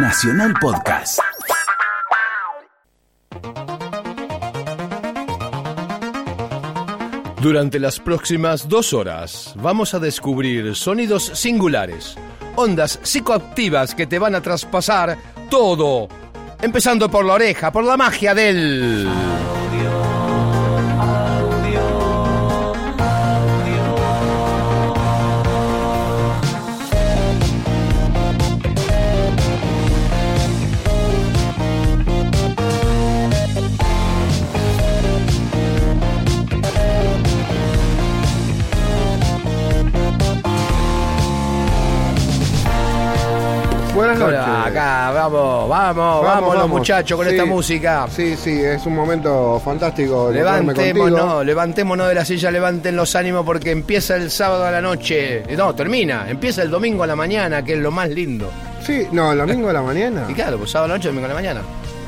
Nacional Podcast. Durante las próximas dos horas vamos a descubrir sonidos singulares, ondas psicoactivas que te van a traspasar todo, empezando por la oreja, por la magia del... vamos, vamos, los muchachos con Sí. esta música. Sí, sí, es un momento fantástico. Levantémonos, levantémonos de la silla, levanten los ánimos porque empieza el sábado a la noche. No, termina, empieza el domingo a la mañana, que es lo más lindo. Sí, no, el domingo a la mañana. Y claro, pues sábado a la noche, domingo a la mañana.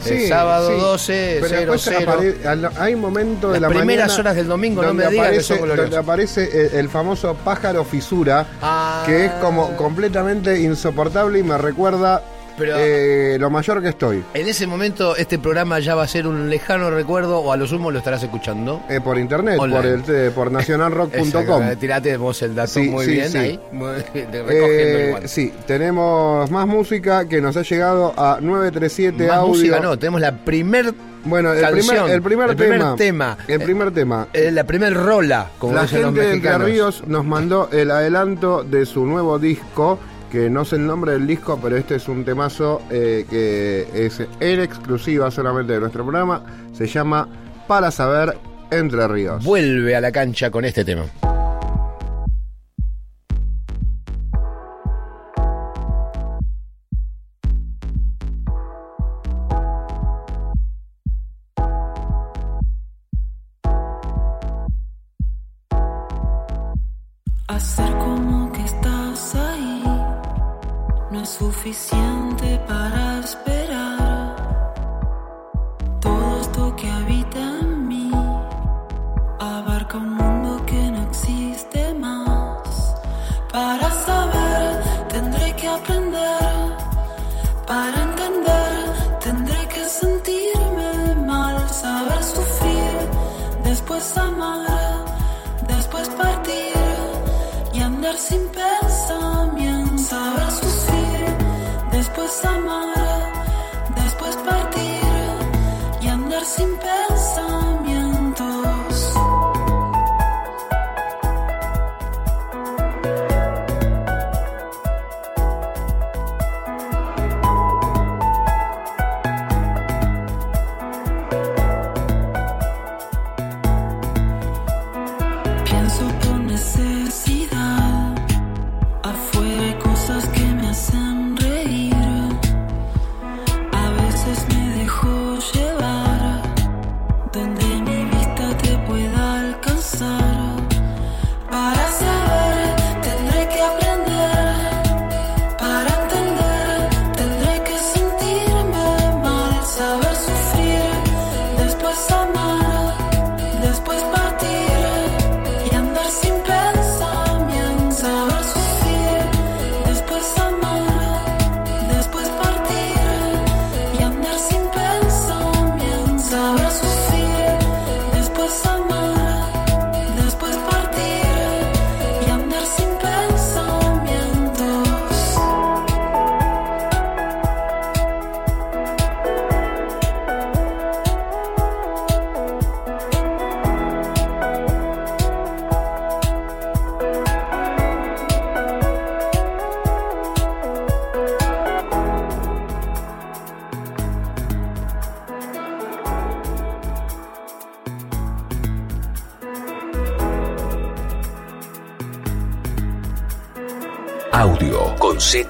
Sí, el sábado sí. 12, Pero 0, después 0. apare- al- hay momentos de Las la primeras mañana horas del domingo, no donde me digas que son donde aparece el, el famoso pájaro fisura, Ah. que es como completamente insoportable y me recuerda Pero- eh, lo mayor que estoy. En ese momento este programa ya va a ser un lejano recuerdo o a lo sumo lo estarás escuchando. Eh, por internet, Online. por, el, eh, por nacionalrock.com. Tirate vos el dato Sí, muy sí, bien sí. ahí. Eh, sí, tenemos más música que nos ha llegado a 937 Más audio. música no, tenemos la primer Bueno, el canción, primer, el primer el primer tema. El primer tema. eh, la primer rola, como La dicen los gente de Entre. Ríos nos mandó el adelanto de su nuevo disco, que no sé el nombre del disco, pero este es un temazo eh, que es en exclusiva solamente de nuestro programa. Se llama Para Saber Entre Ríos. Vuelve a la cancha con este tema.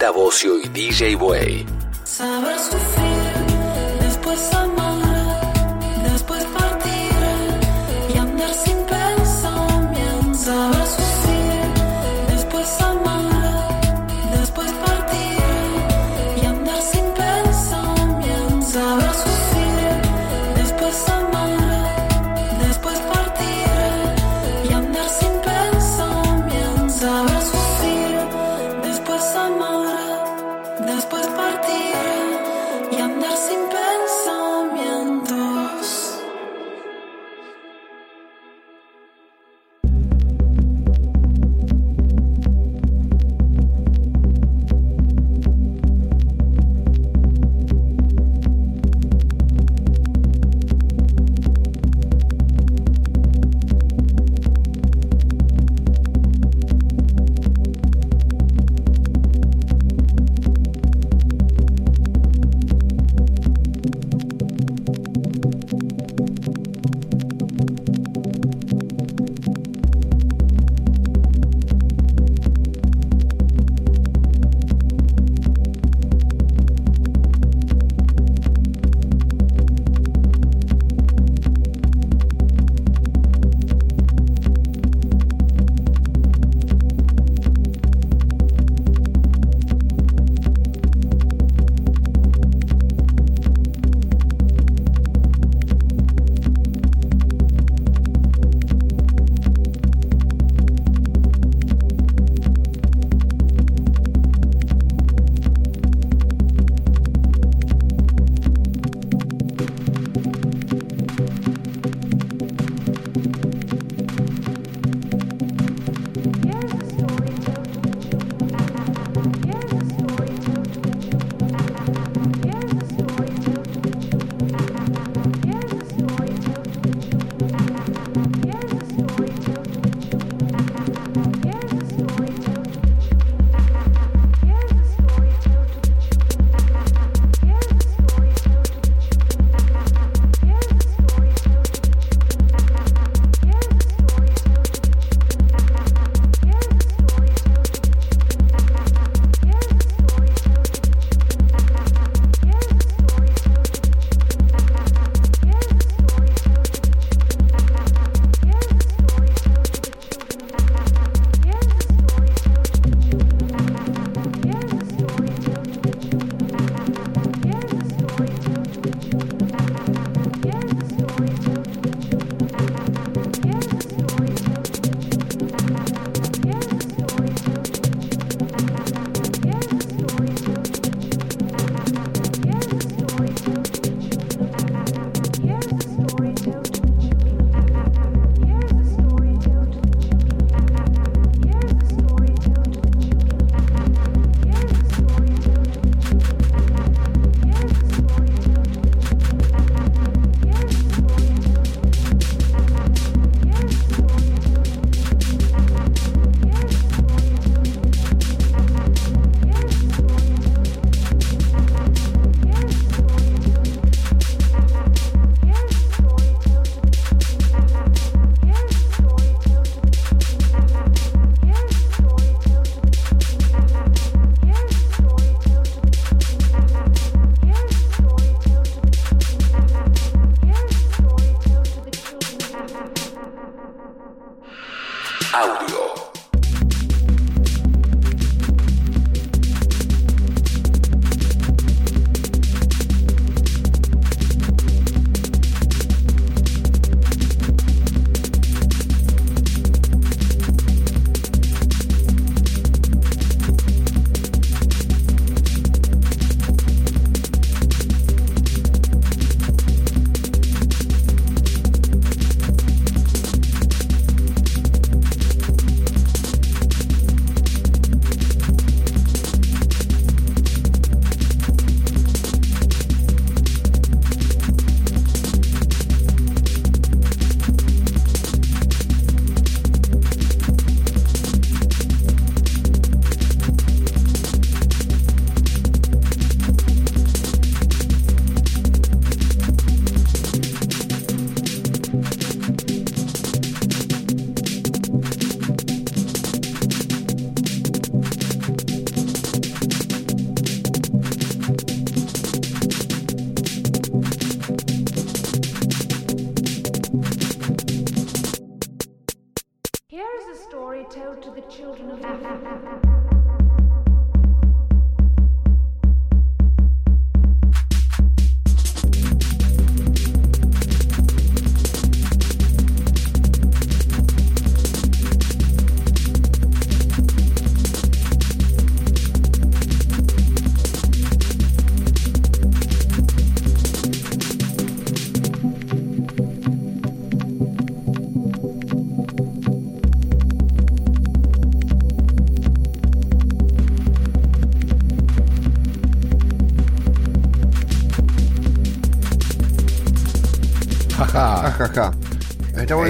Bocio y DJ Way.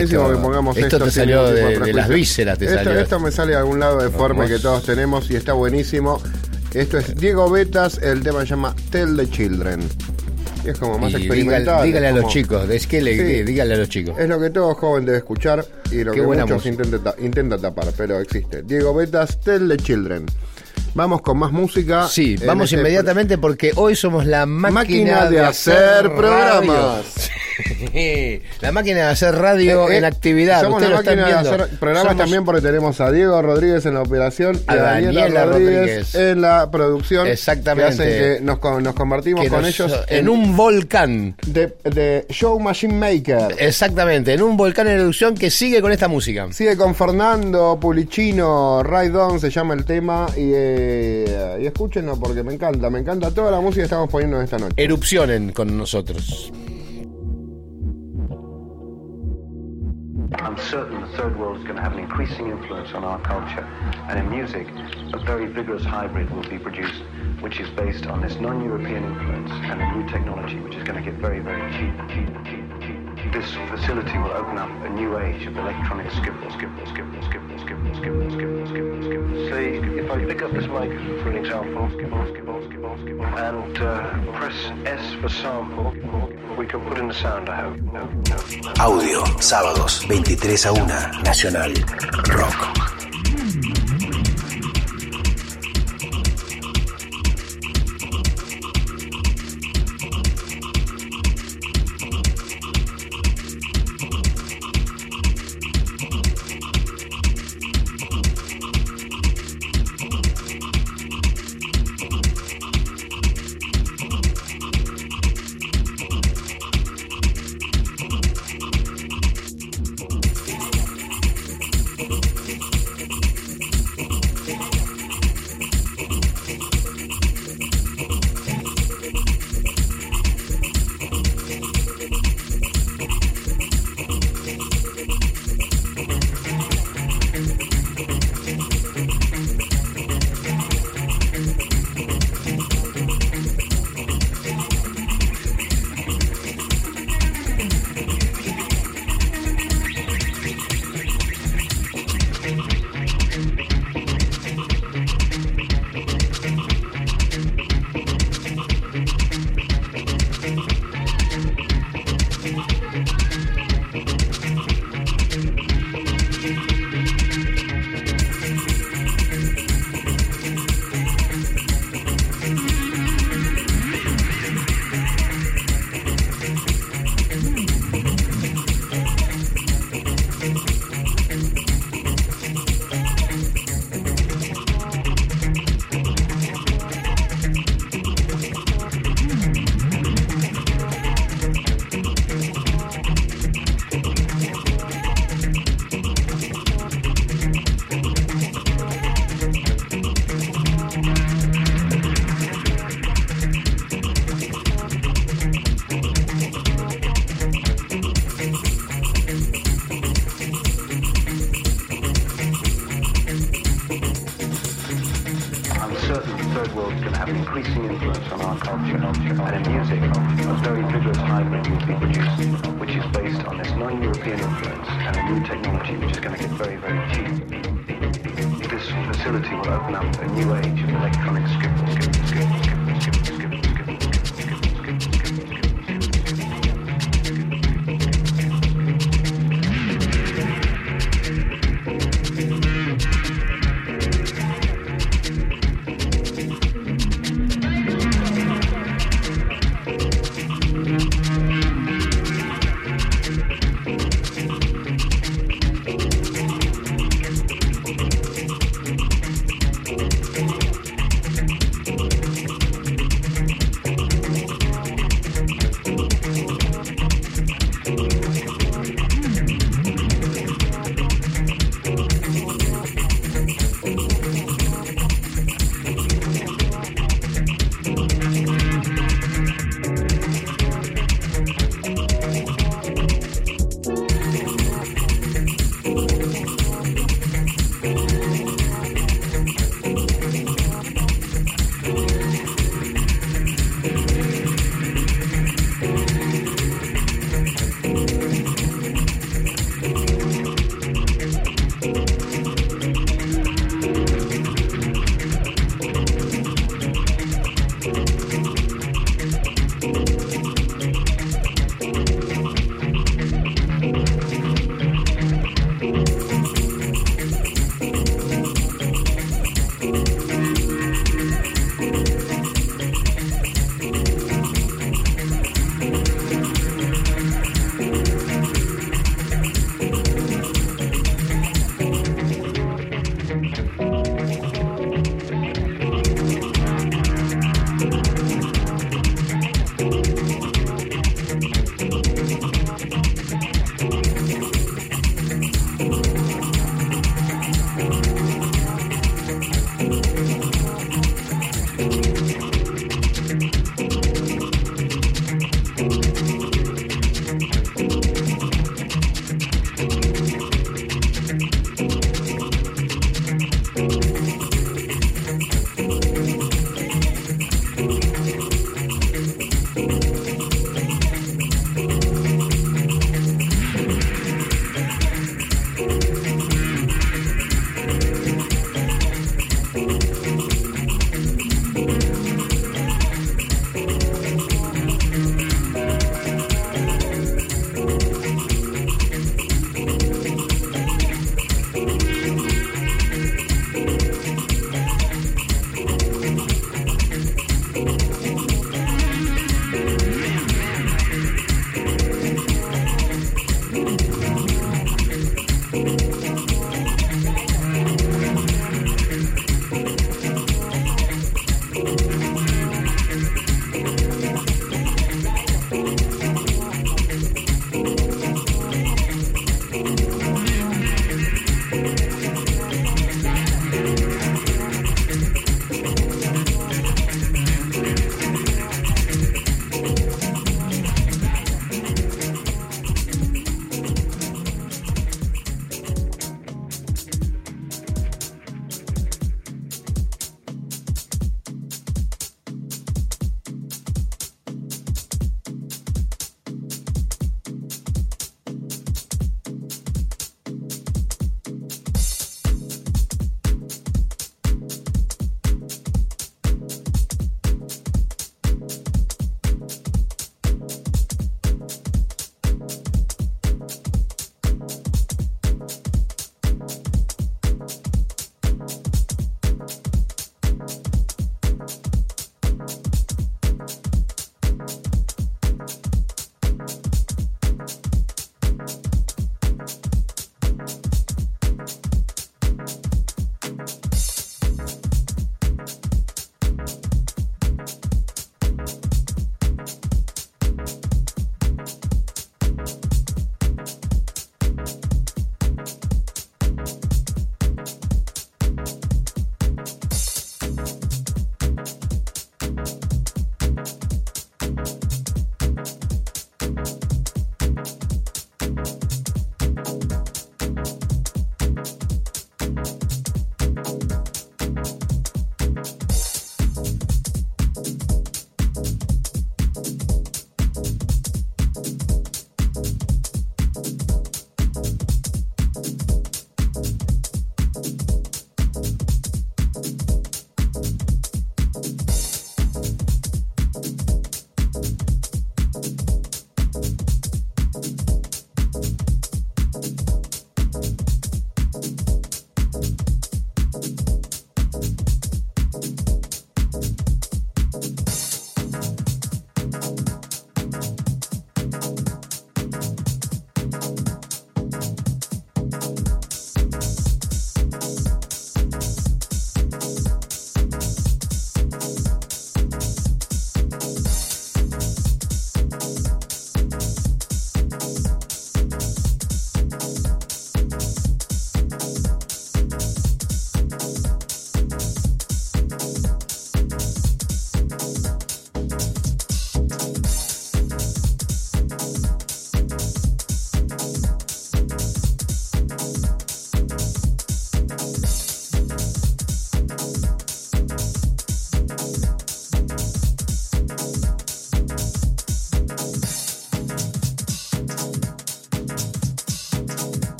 Buenísimo Esto- que pongamos esto esto. te salió de- de las vísceras, te esto, salió. esto me sale de algún lado deforme Vamos. que todos tenemos y está buenísimo. Esto es Diego Betas, el tema se llama Tell the Children. Y es como más Y experimental. dígale, dígale a es los como- chicos, es que le, Sí. dígale a los chicos. Es lo que todo joven debe escuchar y lo Qué que muchos intenta, intenta tapar, pero existe. Diego Betas, Tell the Children. Vamos con más música. Sí, vamos este inmediatamente porque hoy somos la máquina, Máquina de hacer programas. La máquina de hacer radio Eh, eh, en actividad. Somos la máquina de hacer programas Somos- también porque tenemos a Diego Rodríguez en la operación y A a Daniela, Daniela Rodríguez, Rodríguez. en la producción. Exactamente. Que hacen que nos, con- nos convertimos que con nos- ellos en un volcán. de, de Show Machine Maker. Exactamente, en un volcán en erupción que sigue con esta música. Sigue con Fernando Pulicino, Ride On se llama el tema y, eh, y escúchenlo porque me encanta, me encanta toda la música que estamos poniendo esta noche. Erupcionen con nosotros. I'm certain the third world is going to have an increasing influence on our culture. And in music, a very vigorous hybrid will be produced, which is based on this non-European influence and a new technology, which is going to get very, very cheap, cheap, cheap, cheap. This facility will open up a new age of electronic skipple, skipple, skipple, skipple, skipple, skipple, skipple, skipple, skipple. Say, if I pick up this mic, for an example, and uh, press S for sample, we can put in the sound, I hope. No, no. Audio, sábados, 23 a 1, Nacional, Rock.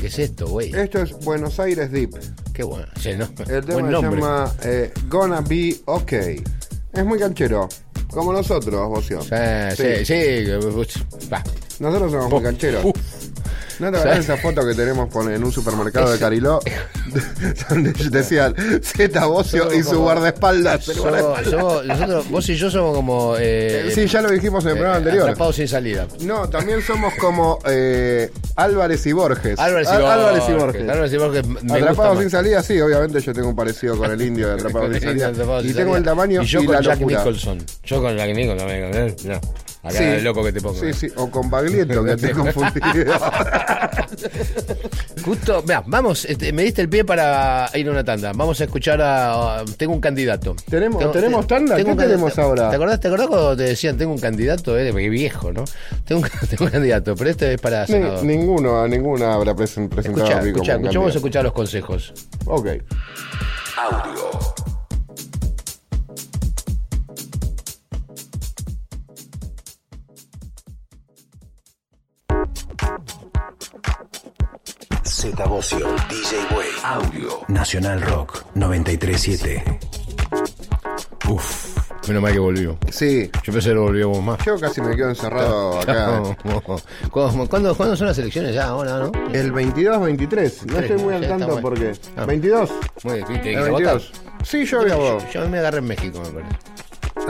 ¿Qué es esto, güey? Esto es Buenos Aires Deep. Qué bueno. Sí, ¿no? El tema Buen se nombre. llama eh, Gonna Be Okay. Es muy canchero. Como nosotros, Bocio. Sí, sí, sí. Nosotros somos muy cancheros. Uf. ¿No te acuerdas esa foto que tenemos con- en un supermercado de Cariló? donde decían Z Bocio y su guardaespaldas. Somos- guardaespaldas. somos- nosotros, vos y yo somos como. Eh, Sí, ya lo dijimos en el programa eh, anterior. Atrapados sin salida. No, también somos como eh, Álvarez y Borges. Álvarez y Borges. Álvarez y Borges. Álvarez y Borges me Atrapados sin salida, sí, obviamente yo tengo un parecido con el indio de Atrapados sin salida. Atrapados Y sin tengo salida. el tamaño y y, yo con la Jack locura. Nicholson. Yo con Jack Nicholson. ¿eh? No. Acá Sí. el loco que te pongo. Sí, ¿eh? sí, o con Baglietto, que te he confundido. Justo, mira, vamos, este, me diste el pie para ir a una tanda. Vamos a escuchar a. Tengo un candidato. ¿Tenemos- Tengo- tenemos tanda? tengo ¿Qué tenemos ahora? ¿Te acordás, ¿Te acordás cuando te decían tengo un candidato? Eh, Porque viejo, ¿no? Tengo un, tengo un candidato, pero este es para Ni- ninguno, a ninguna habrá presen- presentado a vamos a escuchar los consejos. Ok. Audio. Z Bocio, DJ Way. Audio. Nacional Rock 937. Uf, menos mal que volvió. Sí, Yo pensé que lo volvíamos más. yo casi me quedo encerrado acá. ¿Cuándo, cuándo, cuándo son las elecciones? Ya, ahora, ¿no? El 22-23, no estoy muy al tanto porque... Ah. ¿22? Muy bien, ¿viste? El ¿Hay que votar? 22. Sí, yo Yo, yo me agarré en México, me parece.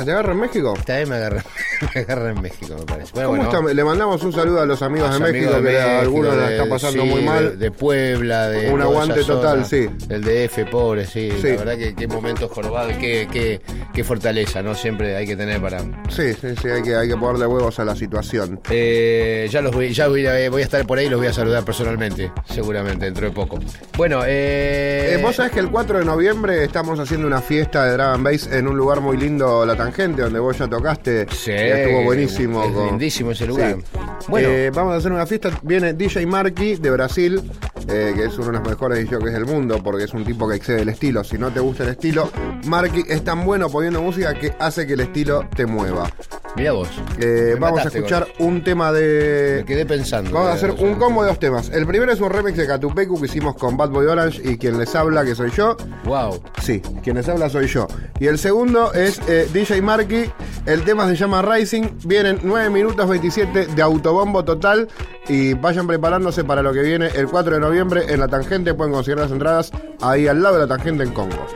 ¿Te agarra en México? Vez me agarré, me agarré en México, me parece. Bueno, ¿Cómo bueno, está? Le mandamos un saludo a los amigos los de México, que a algunos la de- está pasando sí, muy mal. De, Puebla, de. Un aguante total, sí. El DF, pobre, sí. Sí. La verdad que qué momentos jorobados, qué, qué, qué fortaleza, ¿no? Siempre hay que tener para. Sí, sí, sí, hay que, hay que ponerle huevos a la situación. Eh, ya los voy, ya voy, a- voy a estar por ahí y los voy a saludar personalmente, seguramente, dentro de poco. Bueno, eh. Eh, Vos sabés que el 4 de noviembre estamos haciendo una fiesta de Dragon Bass en un lugar muy lindo, La Tangente, donde vos ya tocaste. Sí, estuvo buenísimo. es con- lindísimo ese lugar. Sí. Bueno. Eh, vamos a hacer una fiesta. Viene DJ Marky de Brasil, eh, que es uno de los mejores jockeys del mundo, porque es un tipo que excede el estilo. Si no te gusta el estilo, Marky es tan bueno poniendo música que hace que el estilo te mueva. Mira vos. Eh, vamos a escuchar con un tema de. Me quedé pensando. Vamos a hacer un combo de dos temas. El primero es un remix de Catupecu que hicimos con Bad Boy Orange y quien les habla, que soy yo. Wow. Sí, quien les habla soy yo. Y el segundo es eh, DJ Marky. El tema se llama Rising. Vienen 9 minutos 27 de autobombo total. Y vayan preparándose para lo que viene el 4 de noviembre en la tangente. Pueden conseguir las entradas ahí al lado de la tangente en Congo.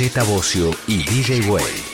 Z Bocio y DJ Way.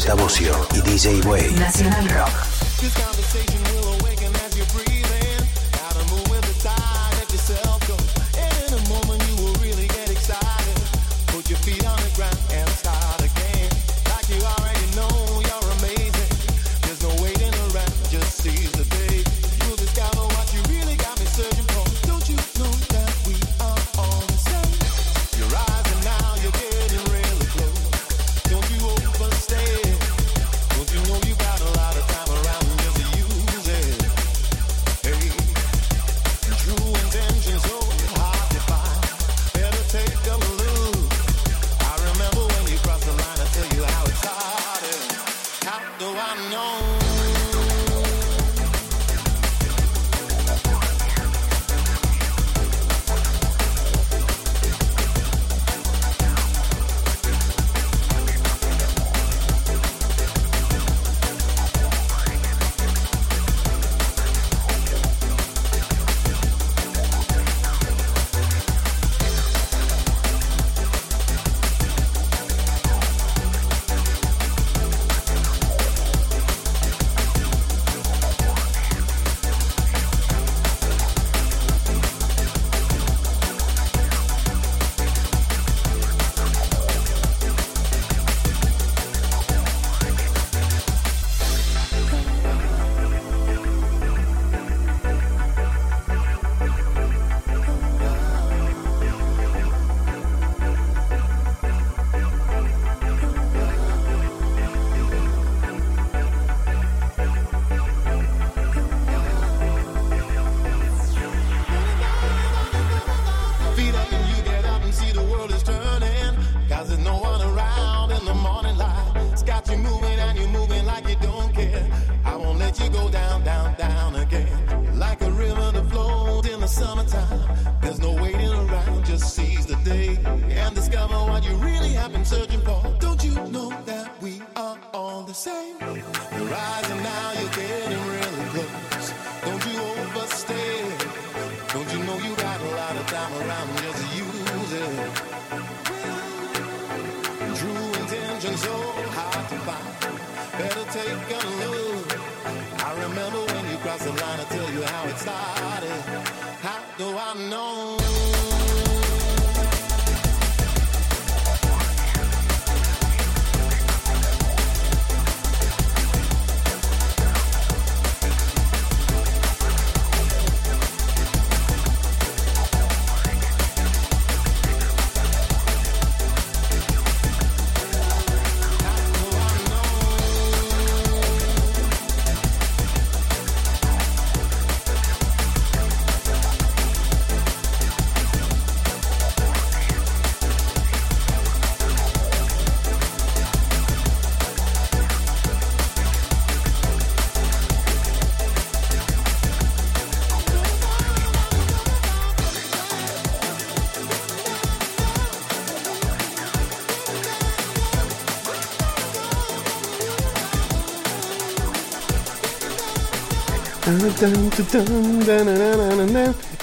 Z Bocio y DJ Way. Nacional.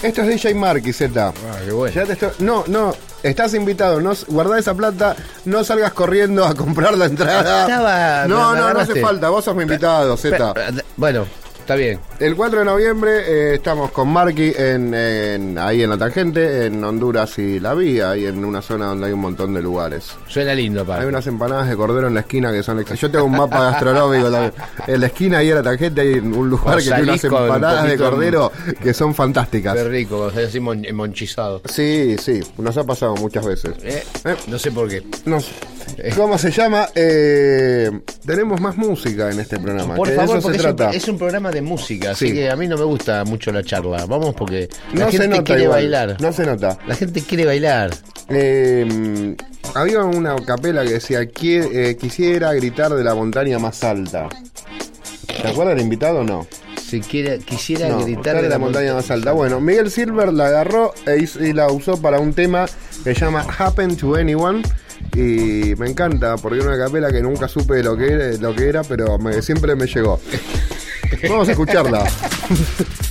Esto es DJ Marky, Z. Ah, qué bueno. Ya te estoy- No, no, estás invitado. No, guardá esa plata, no salgas corriendo a comprar la entrada. Estaba- no, no, no hace falta. Vos sos mi invitado, Z. Bueno, está bien. El 4 de noviembre eh, estamos con Marky en, en- ahí en la tangente, en Honduras y La Vía, ahí en una zona donde hay un montón de lugares. Suena lindo, Hay para. unas empanadas de cordero en la esquina que son Yo tengo un mapa gastronómico. la- en la esquina ahí en la tangente hay un lugar que tiene unas un empanadas de en- cordero que son fantásticas. Qué rico, así mon- monchizado. Sí, sí, nos ha pasado muchas veces. Eh, Eh. No sé por qué. No sé. ¿Cómo se llama? Eh, tenemos más música en este programa. Por que de favor, eso porque se es un, es un programa de música, así Sí. que a mí no me gusta mucho la charla. Vamos porque la no se gente nota quiere igual, bailar. No se nota. La gente quiere bailar. Eh, había una capela que decía, "Qui- eh, quisiera gritar de la montaña más alta. ¿Te acuerdas del invitado o no? Si quiere, quisiera No, gritar de la montaña más alta. Bueno, Miguel Silver la agarró e hizo- y la usó para un tema que se llama Happen to Anyone. Y me encanta porque una capela que nunca supe lo que era, lo que era pero me- siempre me llegó. Vamos a escucharla.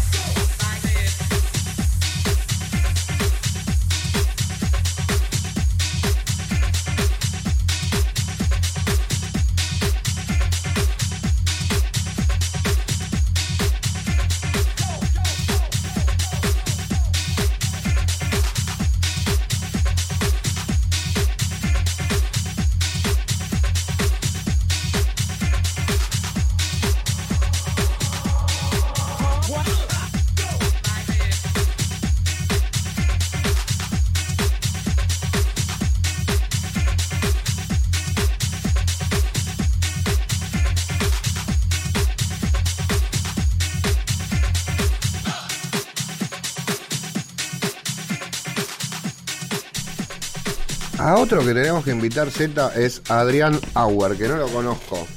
Otro que tenemos que invitar Z es Adrián Auer, que no lo conozco.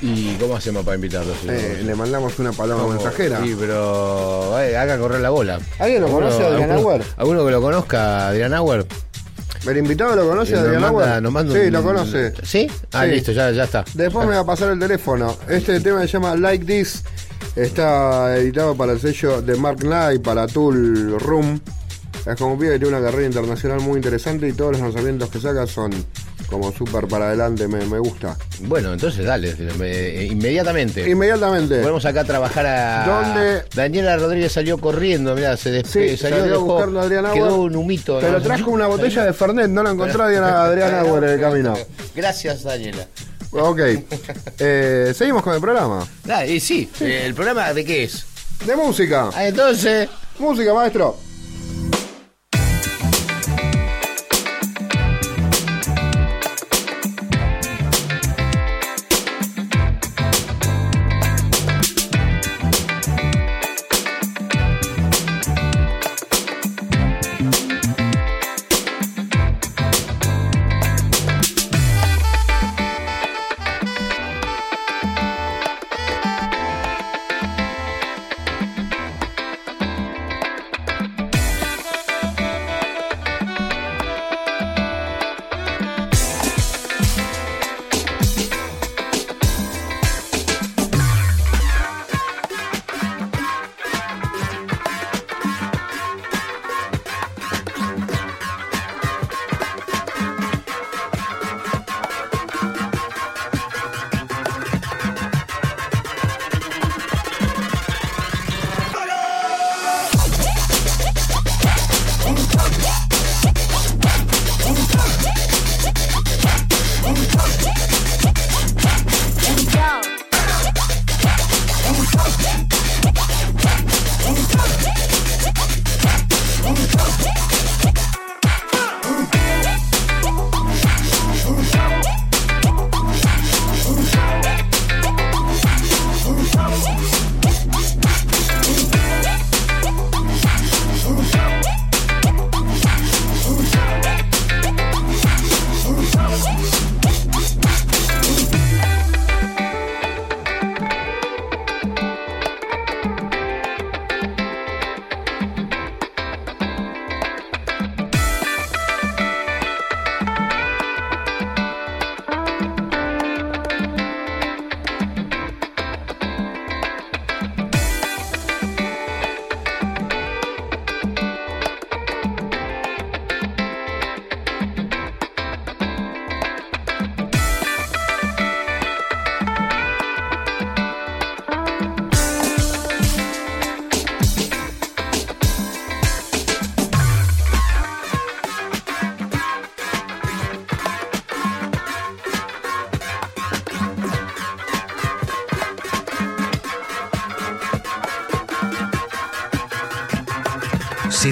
¿Y cómo hacemos para invitarlo? si no? Eh, le mandamos una paloma ¿Cómo? mensajera. Sí, pero eh, haga correr la bola. ¿Alguien lo conoce, Adrián Auer? ¿Alguno que lo conozca, Adrián Auer? ¿El invitado lo conoce, Eh, Adrián manda sí, un- lo conoce. ¿Sí? Ah, Sí. listo, ya, ya está. Después me va a pasar el teléfono. Este tema se llama Like This. Está editado para el sello de Mark Knight, para Tool Room. Es como un pibe que tiene una carrera internacional muy interesante y todos los lanzamientos que saca son como súper para adelante. Me, me gusta. Bueno, entonces dale, me- eh, inmediatamente. Inmediatamente. Podemos acá trabajar a. ¿Dónde? Daniela Rodríguez salió corriendo, mirá, se despegó. Sí, salió, salió a buscarlo a Adrián. Quedó un humito. Pero ¿no? trajo una botella de Fernet, no lo encontró Adrián, Adrián en el camino. Gracias, Daniela. Ok. Eh, Seguimos con el programa. Ah, y sí, eh, ¿el programa de qué es? De música. Ah, entonces. Música, maestro.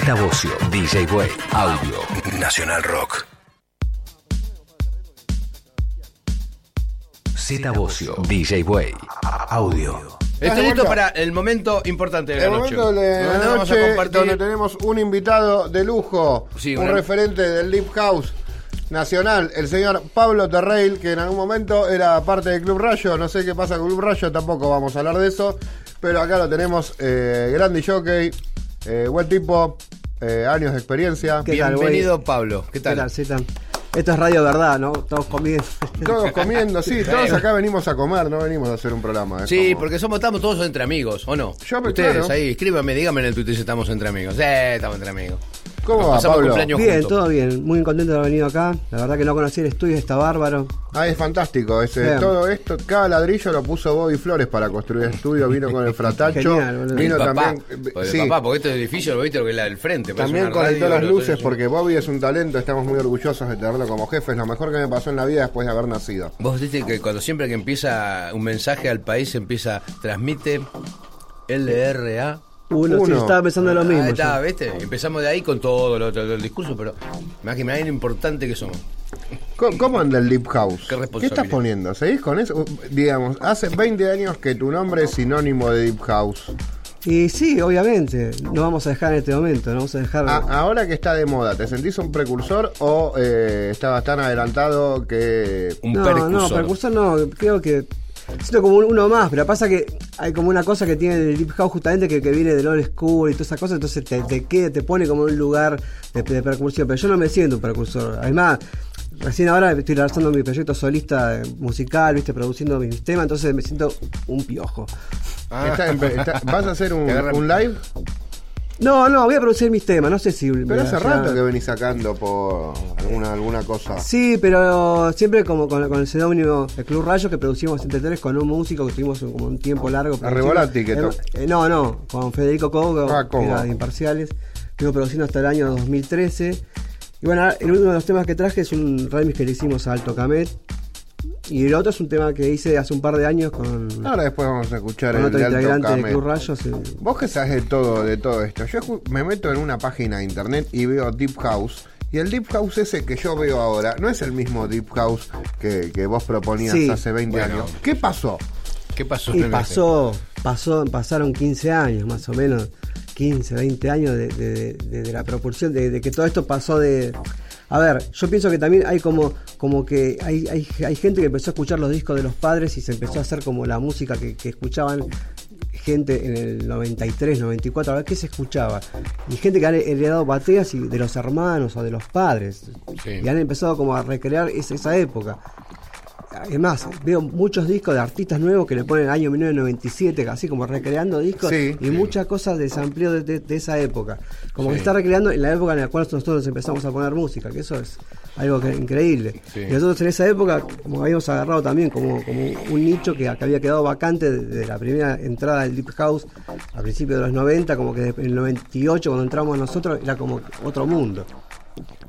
Z Bocio, DJ Way. Audio. Nacional Rock. Z Bocio, DJ Way. Audio. Estoy listo para el momento importante de la El noche. momento de la a noche compartir- donde tenemos un invitado de lujo, Sí, un una- referente del Deep House nacional, el señor Pablo Terreil, que en algún momento era parte del Club Rayo. No sé qué pasa con Club Rayo, tampoco vamos a hablar de eso. Pero acá lo tenemos, eh, grande jockey, eh, buen tipo, eh, años de experiencia. ¿Qué tal? Bienvenido, Pablo. ¿Qué ¿Qué tal? tal, Zeta? Esto es radio verdad, ¿no? Todos comiendo. Todos comiendo, sí, todos acá venimos a comer, no venimos a hacer un programa. es Sí, como- porque somos, estamos todos entre amigos, ¿o no? Yo me- Ustedes claro. ahí, escríbanme, díganme en el Twitter si estamos entre amigos. Eh, estamos entre amigos. ¿Cómo va, pasamos Pablo? Bien, juntos. todo bien. Muy contento de haber venido acá. La verdad que no conocí el estudio, está bárbaro. Ah, es fantástico. Ese, Bien. todo esto, cada ladrillo lo puso Bobby Flores para construir el estudio. Vino con el fratacho. Genial, vino El papá, también. eh, Porque, sí, papá, porque este edificio lo viste lo que es la del frente. también conectó las luces porque Bobby es un talento. Estamos muy orgullosos de tenerlo como jefe. Es lo mejor que me pasó en la vida después de haber nacido. Vos viste que cuando siempre que empieza un mensaje al país empieza, transmite LRA. Uno, sí, estaba pensando lo mismo. Ahí está. ¿viste? Empezamos de ahí con todo lo, todo el discurso, pero más que me lo importante que somos. ¿Cómo, cómo anda el Deep House? Qué estás poniendo? ¿Seguís con eso? Digamos, hace 20 años que tu nombre es sinónimo de Deep House. Y sí, obviamente. No vamos a dejar en este momento, no vamos a dejar. A- ahora que está de moda, ¿te sentís un precursor o eh, estabas tan adelantado que... Un no, precursor. no, precursor no, creo que siento como un- uno más, pero pasa que hay como una cosa que tiene el Deep House justamente que, que viene del old school y todas esas cosas, entonces te, te queda, te pone como un lugar de, de percusión, pero yo no me siento un precursor. Además, recién ahora estoy lanzando mi proyecto solista eh, musical, viste, produciendo mis temas, entonces me siento un piojo. está en- está- ¿Vas a hacer un live? No, no, voy a producir mis temas, no sé si... Pero hace rato que venís sacando por alguna, alguna cosa. Sí, pero siempre como con, con el seudónimo de Club Rayo que producimos entre tres con un músico que tuvimos un- como un tiempo largo. Revolati, que Eh, eh, no, no, con Federico Cogo, Ah, que era de Imparciales. Estuvo produciendo hasta el año 2013. Y bueno, el uno de los temas que traje es un remix que le hicimos a Alto Camet. Y el otro es un tema que hice hace un par de años con, Ahora después vamos a escuchar el otro de Alto integrante de. Club Rayo. sí. Vos que sabes de todo, de todo esto. Yo me meto en una página de internet y veo Deep House. Y el Deep House ese que yo veo ahora no es el mismo Deep House que, que vos proponías Sí. hace 20 Bueno. años. ¿Qué pasó? ¿Qué pasó? Y pasó, pasó, pasaron 15 años más o menos, 15, 20 años de, de- de- de la proporción, de, de que todo esto pasó de... A ver, yo pienso que también hay como, como que hay, hay, hay gente que empezó a escuchar los discos de los padres y se empezó a hacer como la música que, que escuchaban gente en el 93, 94, a ver qué se escuchaba. Y gente que han heredado bateas y de los hermanos o de los padres. Sí. Y han empezado como a recrear esa, esa época. Además, veo muchos discos de artistas nuevos que le ponen año 1997, así como recreando discos Sí, y sí. muchas cosas de sampleo de, de- de esa época. Como que Sí. está recreando en la época en la cual nosotros empezamos a poner música, que eso es algo que, increíble. Sí. Y nosotros en esa época, como habíamos agarrado también como, como un nicho que, que había quedado vacante de, de la primera entrada del Deep House a principios de los 90, como que en el 98 cuando entramos nosotros era como otro mundo.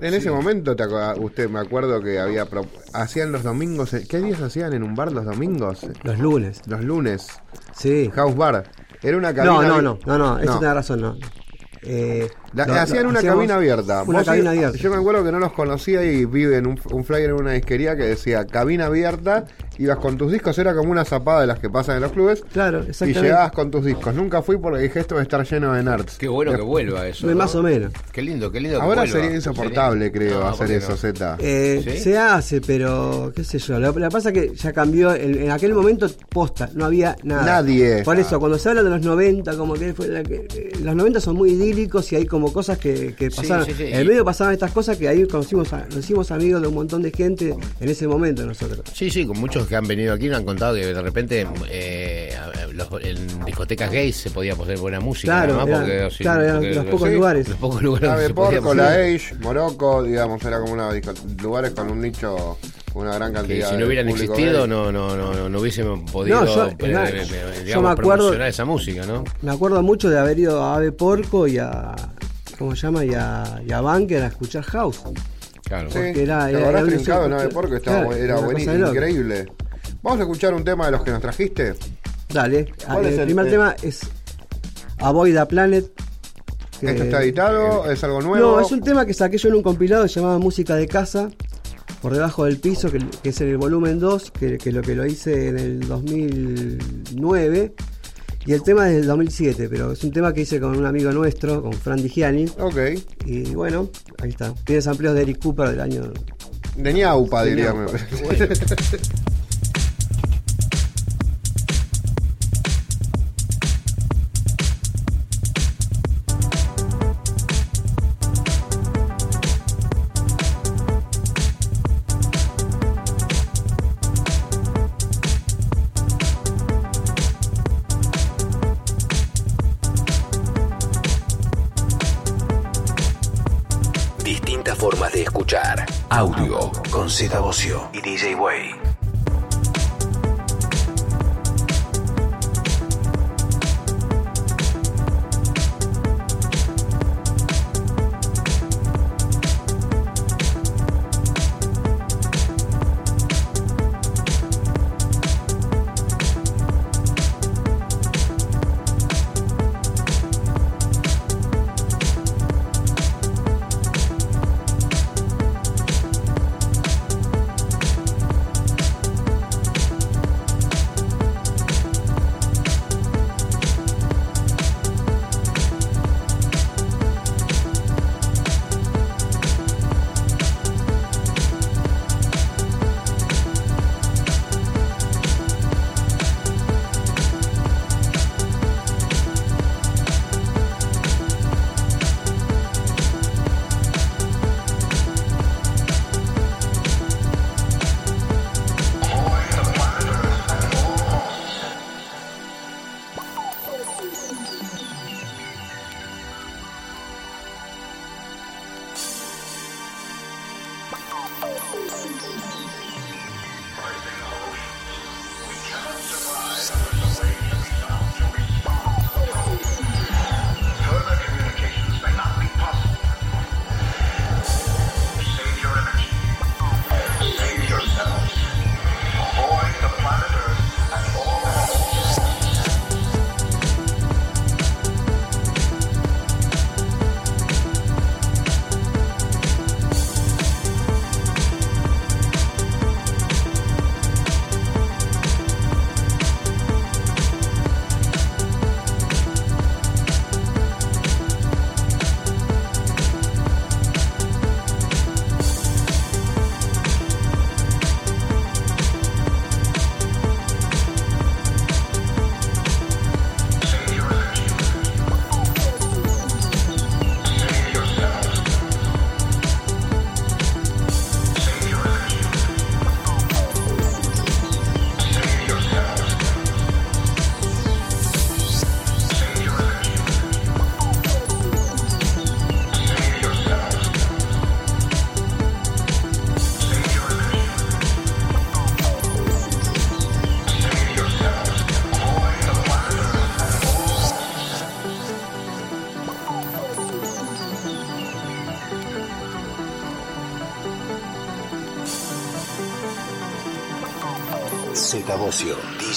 En ese momento, te usted me acuerdo que había hacían los domingos. eh, ¿Qué días hacían en un bar los domingos? Los lunes. Los lunes. Sí. House Bar. Era una cabina. No, no, no, no, no, tiene razón, no. Eh, La- hacían una hacíamos cabina abierta. Una cabina abierta. Yo me acuerdo que no los conocía y vi en un, un flyer en una disquería que decía cabina abierta. Ibas con tus discos, era como una zapada de las que pasan en los clubes. Claro, Y exactamente. llegabas con tus discos. Nunca fui porque dije esto de estar lleno de nerds. Qué bueno que vuelva eso. ¿no? Más o menos. Qué lindo, qué lindo. que Ahora sería insoportable, Sería- creo, No, hacer ¿por qué eso, no? Z. Eh, ¿Sí? Se hace, pero qué sé yo. Lo, lo que pasa es que ya cambió. En, en aquel momento, posta, no había nada. Nadie. Por eso, cuando se habla de los 90, como que fue la que- eh, los 90 son muy idílicos y hay como cosas que, que Sí, pasaron. sí, sí. En el medio pasaban estas cosas que ahí conocimos, a- nos hicimos amigos de un montón de gente en ese momento nosotros. Sí, sí, con muchos que han venido aquí nos han contado que de repente eh, los- en discotecas gays se podía poner buena música. Claro, nada más, eran- porque, sí, claro, eran porque- los pocos sí, lugares. Los pocos lugares Porco, la Age, Morocco, digamos, era como una lugares con un nicho, una gran Que cantidad si de no hubieran existido gay. no, no, no, no, no hubiésemos podido No, yo- eh, eh, yo me acuerdo- promocionar esa música, ¿no? Me acuerdo mucho de haber ido a Ave Porco y a. ¿Cómo se llama? Y a, y a Bunker a escuchar House. Claro. Sí, Porque era- ¿te era- era un- trincado, no? Estaba, claro, era buenísimo, increíble. Vamos a escuchar un tema de los que nos trajiste. Dale. ¿Cuál el, es el- primer el- tema es Avoid the Planet. que- ¿Esto está editado? ¿Es algo nuevo? No, es un tema que saqué yo en un compilado que se llamaba Música de Casa, por debajo del piso, que, que es en el volumen 2, que, que lo que lo hice en el 2009. Y el tema es del 2007, pero es un tema que hice con un amigo nuestro, con Fran Digiani. Ok. Y bueno, ahí está. Tiene sampleos de Eric Cooper del año. De ñaupa, diríamos. Audio con Z Bocio y DJ Way.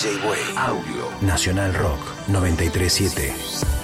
DJ Way, Audio, Nacional Rock 937.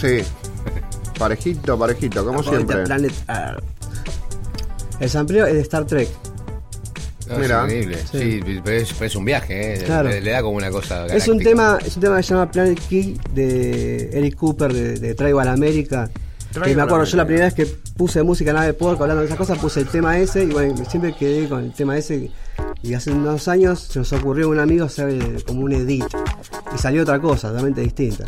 Sí. Parejito, parejito, como Ahorita siempre. Planet Earth. El sampleo es de Star Trek. No, es Mira. increíble. Sí. Sí, pero es, pero es un viaje, ¿eh? Claro. Le, le da como una cosa. Es un galáctica. tema, es un tema que se llama Planet Key de Eric Cooper de, de Traigo a la América. Que me acuerdo, yo la primera vez que puse música en Nave Porco hablando de esas cosas, puse el tema ese y bueno, siempre quedé con el tema ese. Y hace unos años se nos ocurrió a un amigo hacer eh, como un edit y salió otra cosa, totalmente distinta.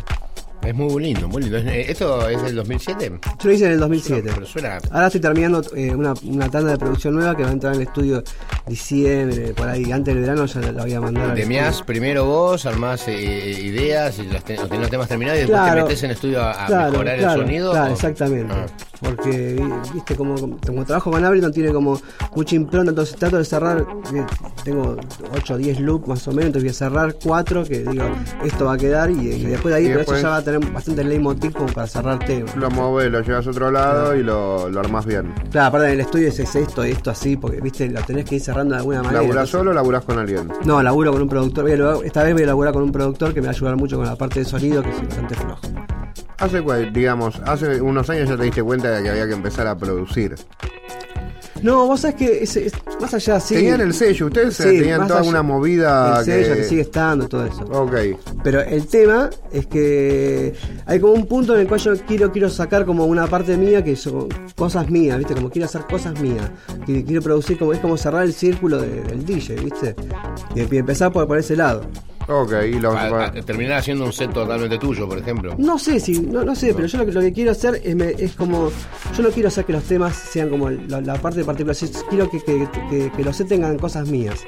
Es muy lindo, muy lindo. Eh, ¿Esto es del 2007? Yo lo hice en el 2007. No, pero suena. Ahora estoy terminando eh, una, una tanda de producción nueva que va a entrar en el estudio diciembre, por ahí, antes del verano ya la, voy a mandar. estudio. primero vos, armás eh, ideas y los, ten- los temas terminados y después Claro. te metés en estudio a, a Claro, mejorar claro, el sonido. claro, o- exactamente. Ah. Porque, vi- viste, como, como trabajo con Ableton tiene como mucha impronta, entonces trato de cerrar, eh, tengo 8 o 10 loops más o menos, entonces voy a cerrar 4 que digo, esto va a quedar y, y después de ahí, Y pero eso ya va a tener bastante leitmotiv como para cerrar temas. Lo mueves, lo llevas a otro lado y lo, lo armás bien. Claro, aparte en el estudio es, es esto y esto así, porque viste, lo tenés que ir cerrando de alguna manera. ¿Laburás entonces- solo o laburás con alguien? No, laburo con un productor. esta vez voy a laburar con un productor que me va a ayudar mucho con la parte de sonido, que es bastante flojo. Hace, digamos, hace unos años ya te diste cuenta de que había que empezar a producir. No, vos sabés que es, es- más allá, sí. Tenían el sello, ustedes Sí, tenían toda allá- una movida El sello que sigue estando, todo eso. Ok. Pero el tema es que hay como un punto en el cual yo quiero, quiero sacar como una parte mía que son cosas mías, ¿viste? Como quiero hacer cosas mías. Que quiero producir como es como cerrar el círculo de- del DJ, ¿viste? Y, y empezar por, por ese lado. Ok, y lo, A- a- terminar haciendo un set totalmente tuyo, por ejemplo. No sé si, no, no sé, pero yo lo que, lo que quiero hacer es, me- es como, yo no quiero hacer que los temas sean como la, la parte particular, quiero que, que, que- que los sets tengan cosas mías.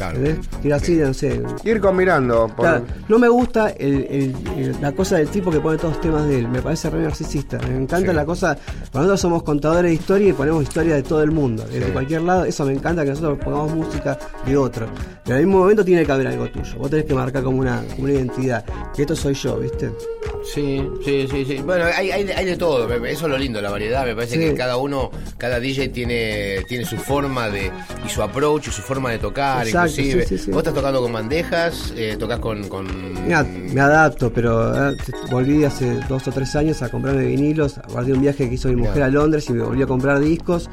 Claro. así, no sé. ir combinando. por- Claro, no me gusta el- el- el- la cosa del tipo que pone todos los temas de él, me parece re narcisista. Me encanta Sí. la cosa, nosotros somos contadores de historia y ponemos historia de todo el mundo, desde Sí. cualquier lado, eso me encanta que nosotros pongamos música de otro. Pero al mismo momento tiene que haber algo tuyo, vos tenés que marcar como una, como una identidad, que esto soy yo, ¿viste? Sí, sí, sí, sí. Bueno, hay, hay, hay de todo. Eso es lo lindo, la variedad. Me parece Sí. que cada uno, cada DJ tiene, tiene su forma de y su approach y su forma de tocar. Exacto, sí, sí, sí. vos estás tocando con bandejas, eh, tocas con, con Me, me adapto, pero eh, volví hace dos o tres años a comprarme vinilos, a partir de un viaje que hizo mi mujer Claro. a Londres y me volví a comprar discos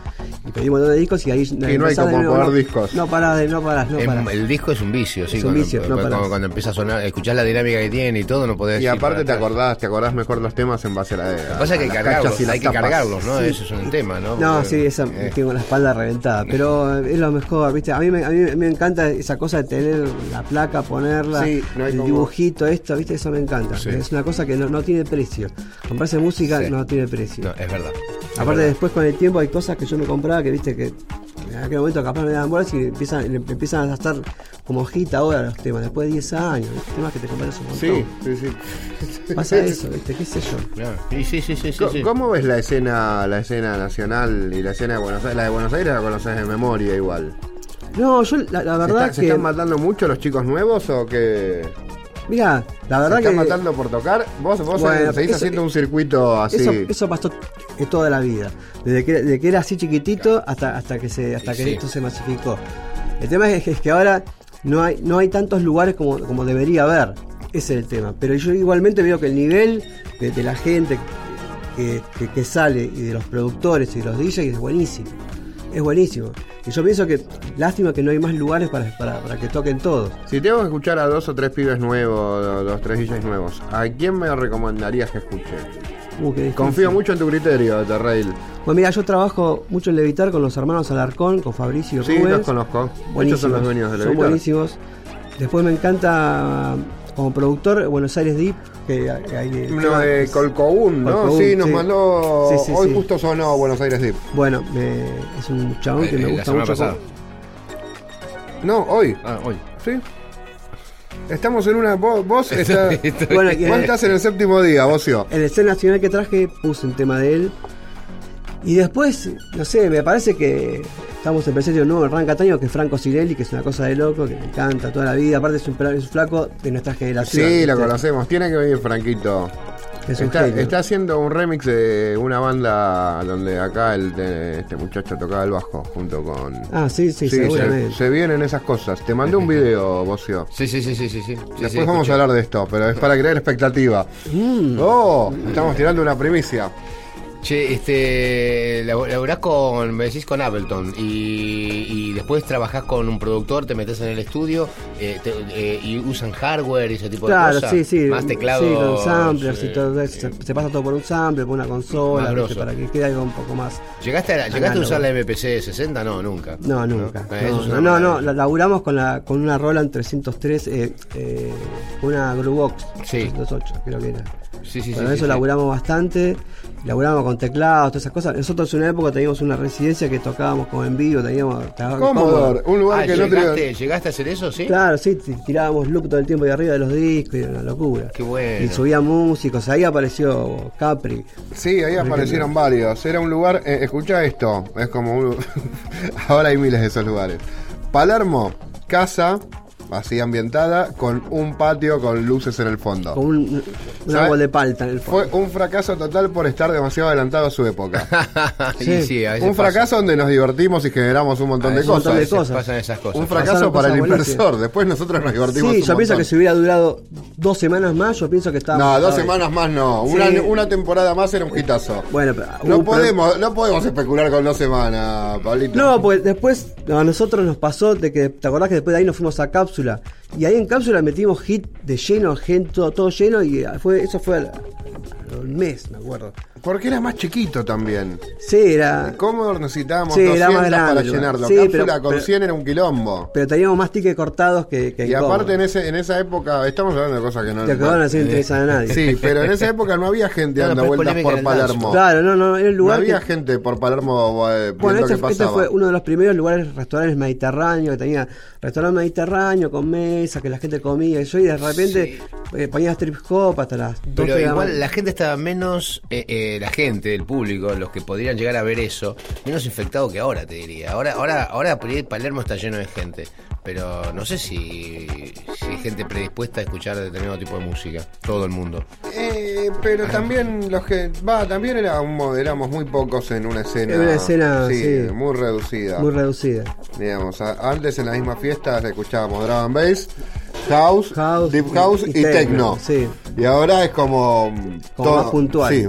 y pedí un montón de discos y ahí no hay como nuevo, no, discos. No parás, de- no parás, no parás. el disco es un vicio, sí. Es un cuando, vicio, no cuando- parás. cuando empieza a sonar, escuchás la dinámica que tiene y todo, no podés Y aparte te acordás, te acordás mejor los temas en base a la Lo que pasa es que hay que cargarlos, hay que cargarlos, ¿no? Eso es un tema, ¿no? No, Porque, sí, esa, eh, tengo la espalda reventada, pero es lo mejor, ¿viste? A mí, me, a mí me encanta esa cosa de tener la placa, ponerla, Sí, no el como- dibujito, esto, ¿viste? Eso me encanta. Sí. Es una cosa que no, no tiene precio. Comprarse música Sí. no tiene precio. No, es verdad. Es Aparte, verdad. después con el tiempo hay cosas que yo me compraba que, viste, que en aquel momento capaz me daban bolas y empiezan, le- empiezan a estar como hit ahora los temas, después de 10 años, ¿viste? temas que te compras un montón. Sí, sí, sí. Pasa eso, ¿viste? ¿Qué sé yo? Claro. Sí, sí, sí, sí, Co- sí. ¿Cómo ves la escena, la escena nacional y la escena de Buenos Aires? La de Buenos Aires la conoces de memoria igual. No, yo la, la ¿Se, verdad se que. están matando mucho los chicos nuevos o que Mira, la verdad se que. están matando por tocar? Vos, vos Bueno, seguís eso- haciendo un circuito así. Eso, eso pasó toda la vida. Desde que, desde que era así chiquitito hasta, hasta que se, hasta que sí. esto se masificó. El tema es, es que ahora no hay, no hay tantos lugares como, como debería haber. Ese es el tema. Pero yo igualmente veo que el nivel de, de la gente que, que- que sale y de los productores y de los DJs es buenísimo. Es buenísimo. Y yo pienso que lástima que no hay más lugares para, para, para que toquen todos. Si tengo que escuchar a dos o tres pibes nuevos, do- dos, tres DJs nuevos, ¿a quién me recomendarías que escuche? Uh. Confío mucho en tu criterio, Terrail. Pues mira, yo trabajo mucho en Levitar con los hermanos Alarcón, con Fabricio y Sí, Rubens. los conozco. Muchos Buenísimos. son los dueños de Son Levitar. buenísimos. Después me encanta como productor Buenos Aires Deep, que hay que hay- No, de Colcoún, ¿no? Sí, nos sí. mandó. Sí, sí, hoy sí. justo sonó Buenos Aires Deep. Bueno, me- es un chabón que Eh, me la gusta mucho. pasada. No, hoy. Ah, hoy. Sí. Estamos en una. Vos, vos, está- Bueno, vos estás en el séptimo día, Bocio. En el set nacional que traje puse un tema de él. Y después, no sé, me parece que estamos en presencia de un nuevo Hernán Cataño, que es Franco Cirelli, que es una cosa de loco, que me encanta toda la vida. Aparte es un, es un flaco de nuestra generación. Sí, lo conocemos. Tiene que venir Franquito. Es Está, haciendo un remix de una banda donde acá el, este muchacho tocaba el bajo junto con. Ah, sí, sí, Sí, seguramente. se, se vienen esas cosas. Te mandé un video, Bocio. Sí, sí, sí, sí, sí. sí. Sí, Después sí, vamos escuché. a hablar de esto, pero es para crear expectativa. Mm. ¡Oh! Estamos tirando una primicia. Che, este, laburás con, me decís con Ableton y, y después trabajás con un productor, te metes en el estudio eh, te- eh, y usan hardware y ese tipo Claro, de cosas. sí, sí. Más teclados. Sí, con samplers y eh, todo eso. Se, se pasa todo por un sampler, por una consola, para que quede algo un poco más. ¿Llegaste, a, ¿Llegaste a usar la MPC 60? No, nunca. No, nunca. No, no, no, laburamos con, la, con una Roland 303, eh, eh, una Groovebox Sí. 308, creo que era. Sí, sí, Con sí, eso laburamos bastante, laburamos con teclados, todas esas cosas. Nosotros en una época teníamos una residencia que tocábamos como en vivo, teníamos... Commodore, un lugar Ah, que no ¿llegaste, tenía. ¿Llegaste a hacer eso, sí? Claro, sí, tirábamos loop todo el tiempo de arriba de los discos y era una locura. Qué bueno. Y subía músicos, ahí apareció Capri. Sí, ahí aparecieron varios. Era un lugar, eh, escucha esto, es como un... Ahora hay miles de esos lugares. Palermo, casa, así ambientada, con un patio con luces en el fondo. Con un, árbol de palta en el fondo. Fue un fracaso total por estar demasiado adelantado a su época. Sí. sí, a veces un fracaso donde nos divertimos y generamos un montón de A veces- un montón cosas. de cosas. Pasan esas cosas. Un fracaso Pasaron para el buenísimas. inversor. Después nosotros nos divertimos Sí, un yo pienso que si hubiera durado dos semanas más, yo pienso que estaba. No, dos semanas más no. Sí. Una, una temporada más era un hitazo. Bueno, pero, No uh, pero- podemos, no podemos especular con dos semanas, Pablito. No, pues después a nosotros nos pasó de que, ¿te acordás que después de ahí nos fuimos a cápsula? Y ahí en cápsula metimos hit de lleno, gente, todo, lleno, y fue eso fue al, al mes, me acuerdo. Porque era más chiquito también. Sí, era. Commodore necesitábamos Sí, 200 era más grande para el llenarlo. Sí, Cápsula pero- con pero- 100 era un quilombo. Pero teníamos más tickets cortados que. que Y aparte en, ese, en esa época, estamos hablando de cosas que no... Te acabaron así no interesa a nadie. Sí, pero en esa época no había gente No, dando vueltas por el. Palermo. Claro, no, no, era el No lugar. había que- gente por Palermo eh, Bueno, este, este pasaba. fue uno de los primeros lugares, restaurantes mediterráneos, que tenía restaurante mediterráneo con mesa, que la gente comía, y yo y de repente eh, ponía strip hop hasta las 12 Pero de la igual la gente estaba menos, eh, la gente, el público, los que podrían llegar a ver eso, menos infectado que ahora, te diría. Ahora, ahora, ahora Palermo está lleno de gente, pero no sé si, si hay gente predispuesta a escuchar determinado tipo de música. Todo el mundo. Eh, pero también los que... Va, también éramos, éramos muy pocos en una escena... En una escena, sí. muy reducida. muy reducida. Digamos, a- antes en las mismas fiestas escuchábamos drum and bass, house, House deep house y y, techno. techno, sí. Y ahora es como Como más puntual. Sí,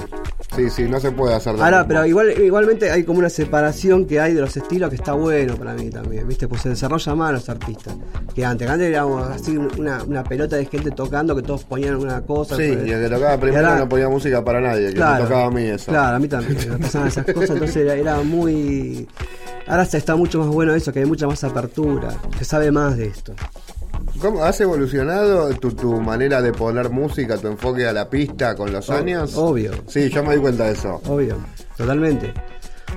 sí, sí, no se puede hacer de Ahora, pero igual, igualmente hay como una separación que hay de los estilos que está bueno para mí también, ¿viste? Pues se desarrolla más los artistas. Que antes, antes éramos así una, una pelota de gente tocando que todos ponían una cosa. Sí, pues, y el que tocaba primero ahora- no ponía música para nadie, que Claro, me tocaba a mí eso. Claro, a mí también. Me pasaban esas cosas, entonces era, era muy. Ahora se está mucho más bueno eso, que hay mucha más apertura, que sabe más de esto. ¿Cómo has evolucionado tu, tu manera de poner música, tu enfoque a la pista con los años? Obvio, Sí, yo me di cuenta de eso. obvio, totalmente.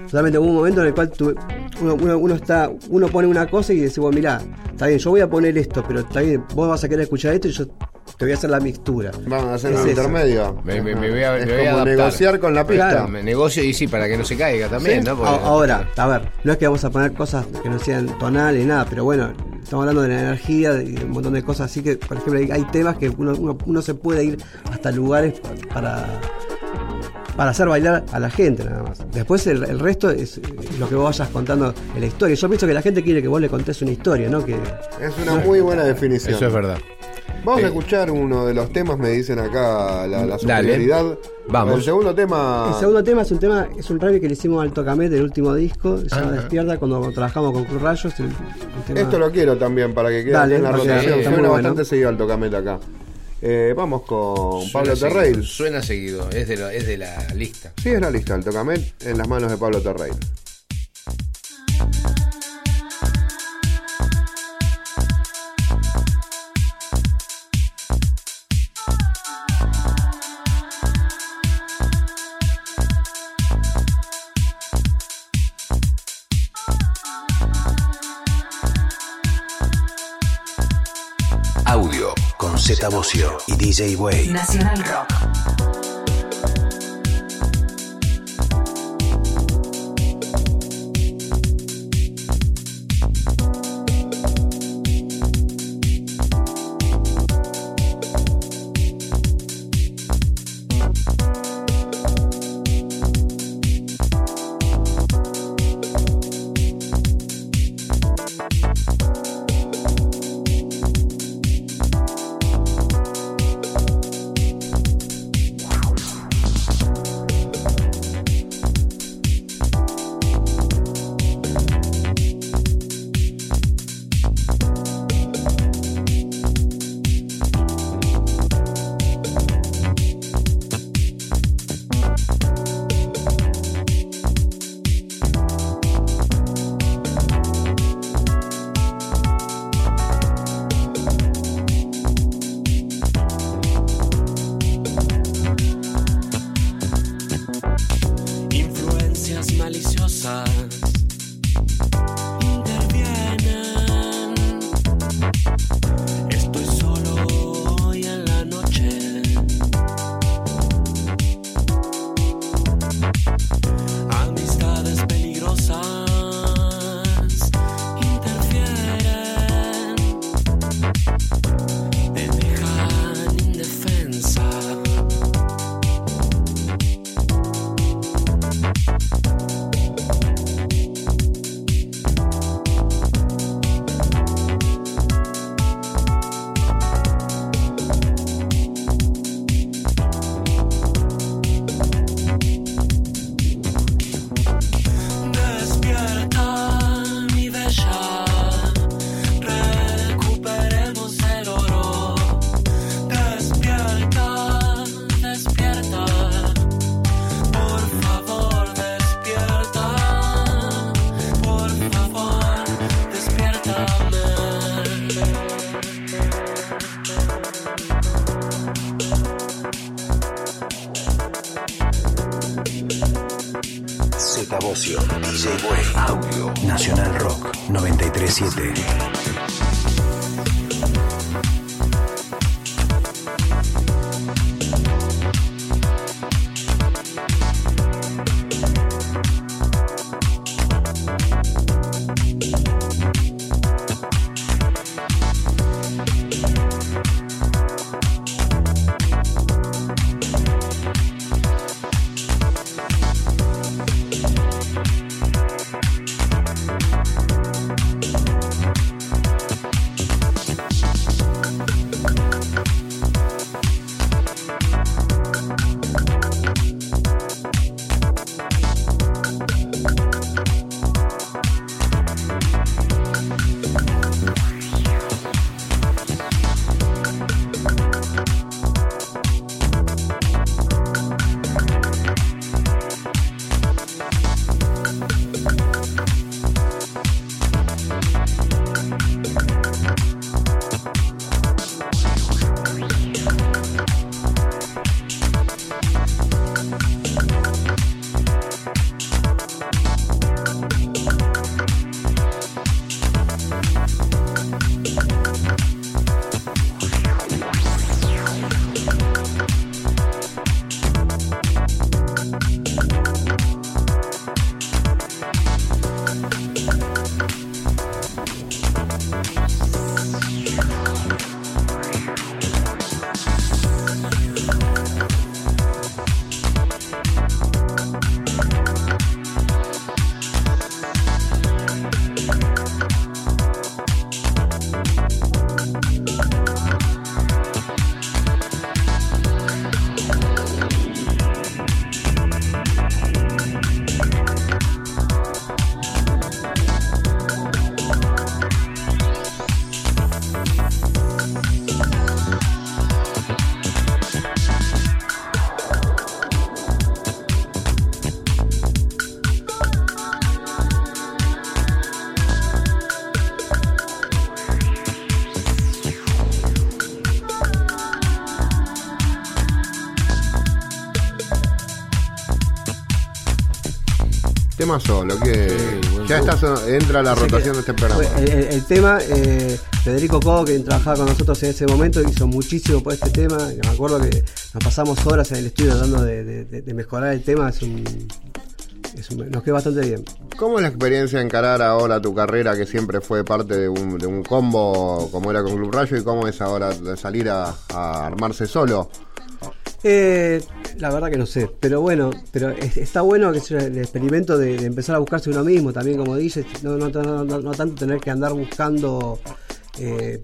Totalmente, hubo un momento en el cual tuve- uno, uno, uno está, uno pone una cosa y dice, bueno, mirá, está bien, yo voy a poner esto, pero está bien, vos vas a querer escuchar esto y yo te voy a hacer la mixtura. Vamos a hacer Es un intermedio. Me, me- me voy a, es me voy a como adaptar. negociar con la pista. Claro. Me negocio y sí, para que no se caiga también, Sí. ¿no? Porque- Ahora, a ver, no es que vamos a poner cosas que no sean tonales, nada, pero bueno, estamos hablando de la energía y de un montón de cosas así que, por ejemplo, hay, hay temas que uno, uno, uno se puede ir hasta lugares para para hacer bailar a la gente nada más. Después el, el resto es lo que vos vayas contando en la historia. Yo pienso que la gente quiere que vos le contés una historia, ¿no? Que Es una muy buena definición. Eso es verdad. Vamos Eh, a escuchar uno de los temas, me dicen acá la, la Dale. superioridad. Vamos. El segundo tema. el segundo tema es un tema, es un remix que le hicimos al Tocamet del último disco, se llama Ajá. Despierta, cuando trabajamos con Cruz Rayos. el- el tema- Esto lo quiero también para que quede Dale, en la rotación. Suena muy bueno. bastante seguido al tocameta acá. Eh, vamos con Suena Pablo seguido, Terreil. Suena seguido, es de, lo- es de la lista. Sí, es la lista, el tocamet en las manos de Pablo Terreil. Bocio y DJ Way. Nacional Rock. Tema solo, que ya está, entra la Así que, rotación de este programa. El, el- el tema, eh, Federico Cobo, que trabajaba con nosotros en ese momento, hizo muchísimo por este tema. Me acuerdo que nos pasamos horas en el estudio tratando de, de- de- de mejorar el tema. Es un, es un- nos quedó bastante bien. ¿Cómo es la experiencia de encarar ahora tu carrera que siempre fue parte de un, de un combo como era con Club Rayo y cómo es ahora salir a, a armarse solo? Eh, la verdad que no sé, pero bueno, pero es- está bueno que sea el experimento de, empezar a buscarse uno mismo, también como dices, no, no, no- no- tanto tener que andar buscando eh,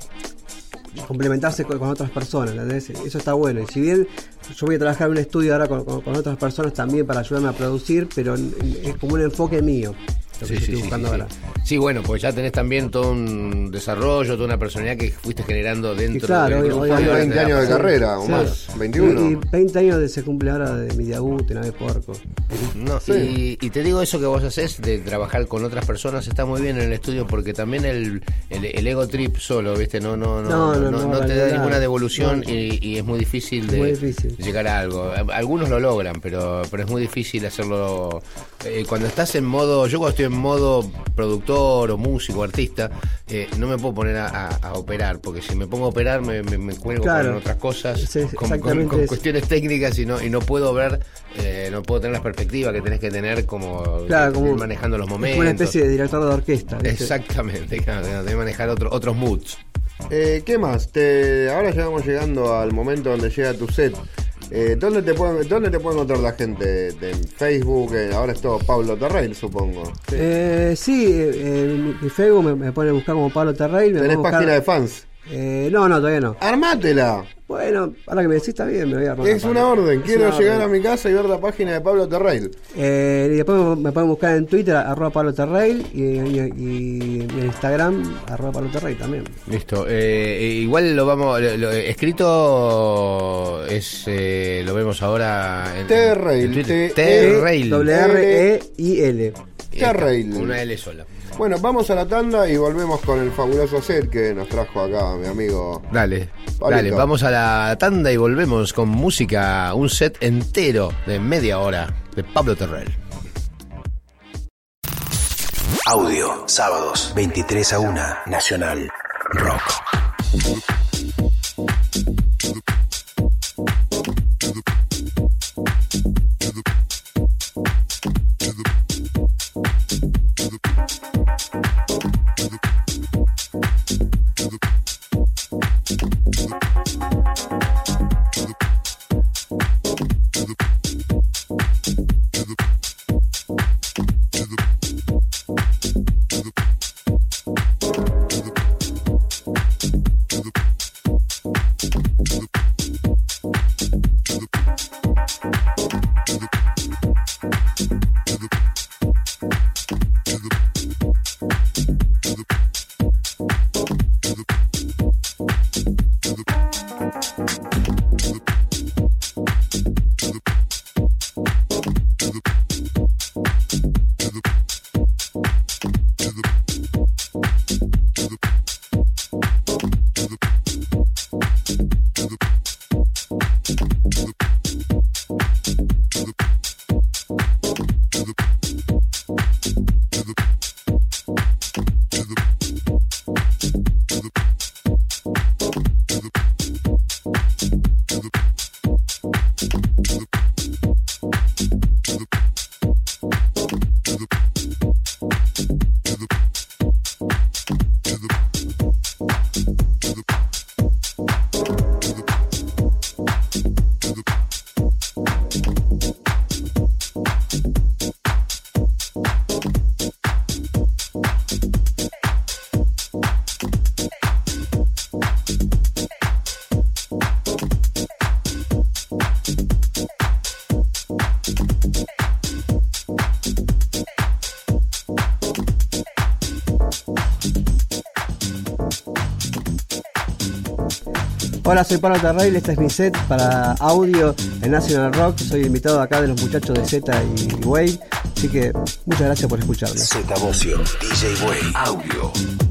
complementarse con, otras personas, ¿entendés? Eso está bueno. Y si bien yo voy a trabajar en un estudio ahora con, otras personas también para ayudarme a producir, pero es como un enfoque mío lo que yo estoy buscando sí, ahora. sí. Sí, bueno, pues ya tenés también todo un desarrollo, toda una personalidad que fuiste generando dentro claro, del hoy- grupo. hoy- y ahora 20 te da años de carrera, o más, 21. Y, y 20 años de se cumple ahora de mi debut en Ave Porco. No, y, y te digo eso que vos haces de trabajar con otras personas está muy bien en el estudio porque también el, el, el ego trip solo, ¿viste? No, no, no, No, no, no, no no, te da ninguna devolución No. y, y es muy difícil de muy difícil. llegar a algo. Algunos lo logran, pero, pero es muy difícil hacerlo. Eh, cuando estás en modo, yo cuando estoy en modo productor o músico, artista, eh, no me puedo poner a, a- a operar, porque si me pongo a operar me, me, me cuelgo Claro. con otras cosas, Sí, con- cuestiones técnicas y no, y no puedo ver, eh, no puedo tener la perspectiva que tenés que tener como, Claro, como manejando los es momentos. como una especie de director de orquesta. ¿viste? Exactamente, claro, tenés que manejar otro, otros moods. Eh, ¿Qué más? Te, ahora ya vamos llegando al momento donde llega tu set. Eh, ¿dónde, te pueden, ¿Dónde te puede encontrar la gente? ¿De- ¿En Facebook? Eh, ahora es todo Pablo Terrell, supongo. Eh, sí, eh, eh, mi, mi Facebook me, me pone a buscar como Pablo Terrell. Me ¿Tenés buscar- página de fans? Eh, no, no, todavía no. ¡Armátela! Bueno, ahora que me decís está bien, me voy a armar. Es una orden. Quiero una llegar orden. a mi casa y ver la página de Pablo Terrell. Eh, y después me, pueden buscar en Twitter, arroba Pablo Terrell, y, y- y en Instagram, arroba Pablo Terrell también. Listo. Eh, eh, igual lo vamos. Lo, lo- escrito es. eh, lo vemos ahora. En, Terrail, en Twitter. T- Terrail. W R E I L. Terrail. Una L sola. Bueno, vamos a la tanda y volvemos con el fabuloso set que nos trajo acá mi amigo. Dale, Pablito. dale, vamos a la tanda y volvemos con música, un set entero de media hora de Pablo Terrell. Audio, sábados, 23 a 1, Nacional Rock. Hola, soy Pablo Terrell, este es mi set para audio en National Rock. Soy invitado acá de los muchachos de Z y Wave, así que muchas gracias por escucharme. Z Bocio, DJ Way, Audio.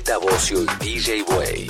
Z Bocio y DJ Way.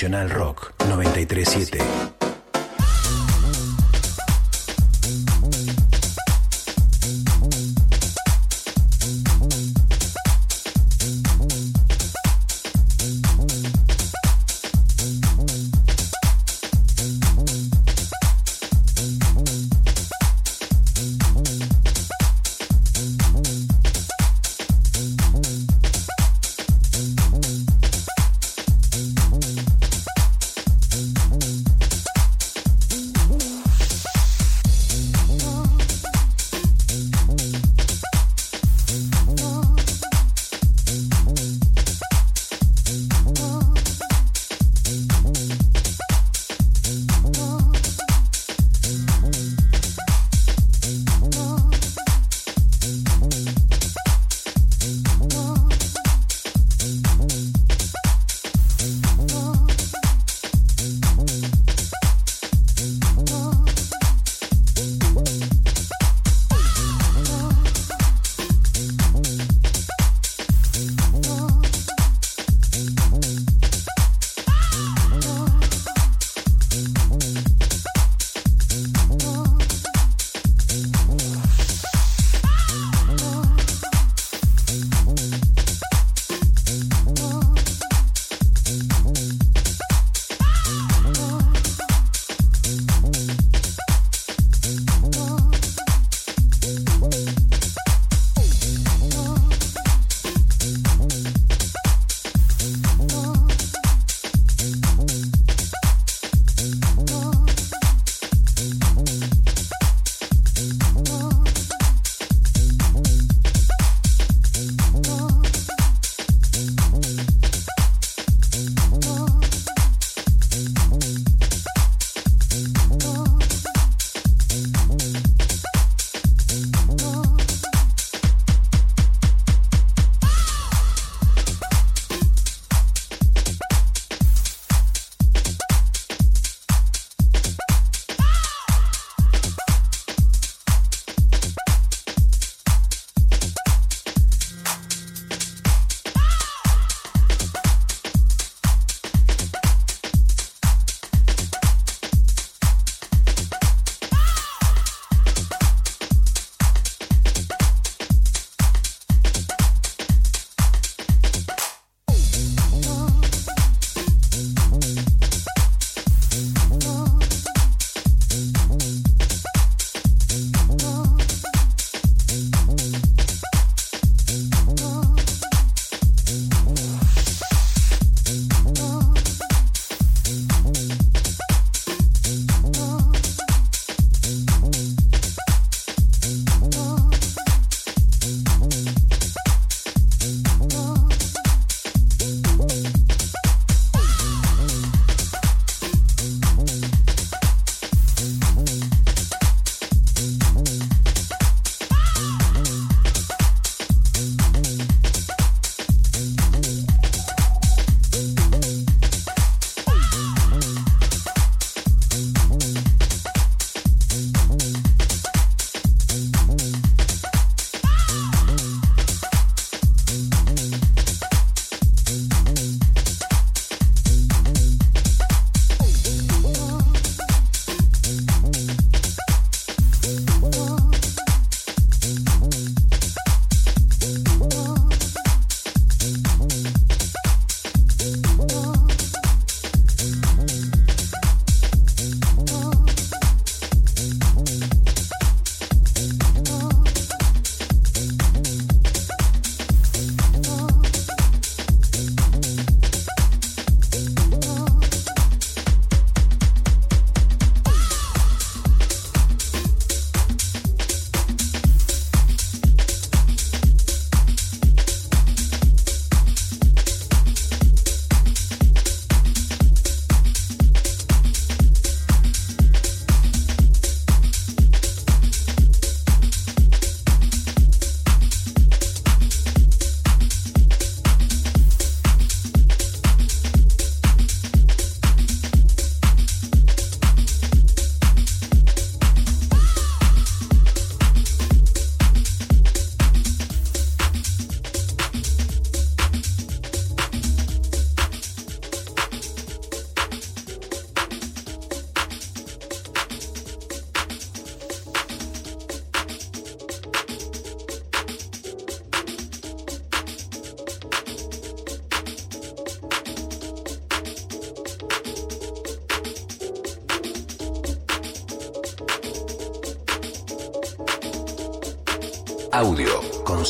Nacional Rock 937.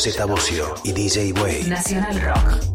Z Bocio y DJ Way. Nacional Rock.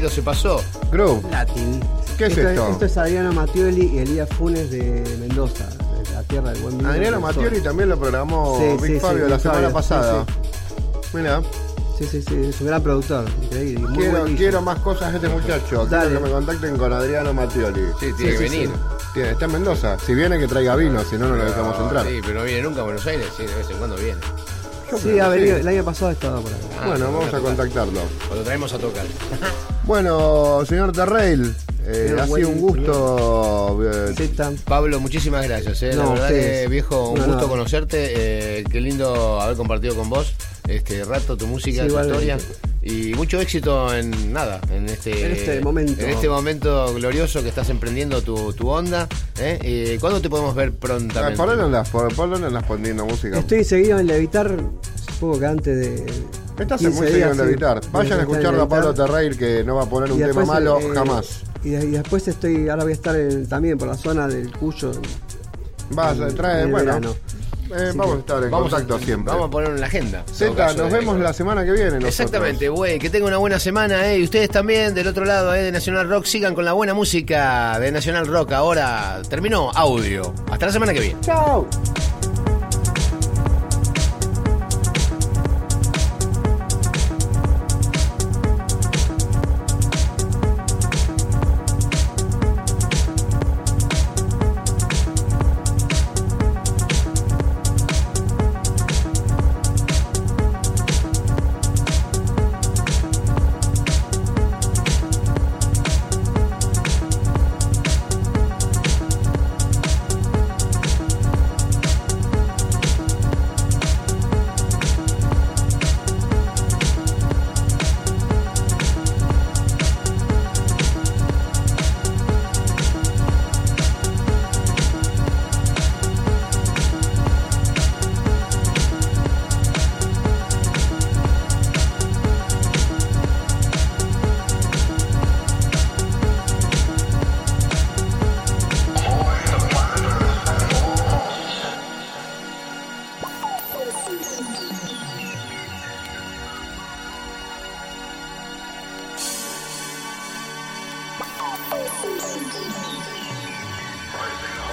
Rápido se pasó. Groove. Latin. ¿Qué es esto? Esto es Adriano Mattioli y Elías Funes de Mendoza, de la tierra del buen vino. Adriano Mattioli también lo programó Sí, Big sí, sí, Fabio la Big semana Fabio, pasada. Mira, Sí, sí, sí, es un gran productor. Increíble. muy quiero, más cosas de este muchacho. Dale. Quiero que me contacten con Adriano Mattioli. Sí, tiene Sí, que sí, venir. Tiene- está en Mendoza. Si viene, que traiga vino, si no, no lo dejamos entrar. Sí, pero no viene nunca a Buenos Aires, sí, de vez en cuando viene. Sí, ha venido, el año pasado estaba por acá. Ah, bueno, no, vamos a contactarlo. Cuando traemos a tocar. Bueno, señor Terreil, eh, ha sido un gusto. eh. Pablo, muchísimas gracias. ¿eh? la verdad ustedes. que, viejo, un No, gusto no. conocerte. eh, qué lindo haber compartido con vos este rato tu música, Sí, tu historia. Y mucho éxito en nada, en este, En este momento. en este momento glorioso que estás emprendiendo tu, tu onda. ¿eh? ¿Cuándo te podemos ver ah, prontamente? ¿Por qué no andas, por, por qué no andas poniendo música? Estoy seguido en Levitar, supongo que antes de. Estás 15 en muy seguido sí. Levitar. Vayan a escucharlo a Pablo. Terreil que no va a poner un tema malo eh, jamás. Y, de- y después estoy, ahora voy a estar en- también por la zona del Cuyo. Vas, en- trae, en bueno. verano. eh, vamos que- a estar en Vamos contacto a, siempre. Vamos a ponerlo en la agenda. caso, nos de- vemos la semana que viene. nosotros. Exactamente, güey. Que tenga una buena semana, ¿eh? Y ustedes también, del otro lado, ¿eh? De Nacional Rock, sigan con la buena música de Nacional Rock. Ahora terminó audio. Hasta la semana que viene. ¡Chao! Rising up.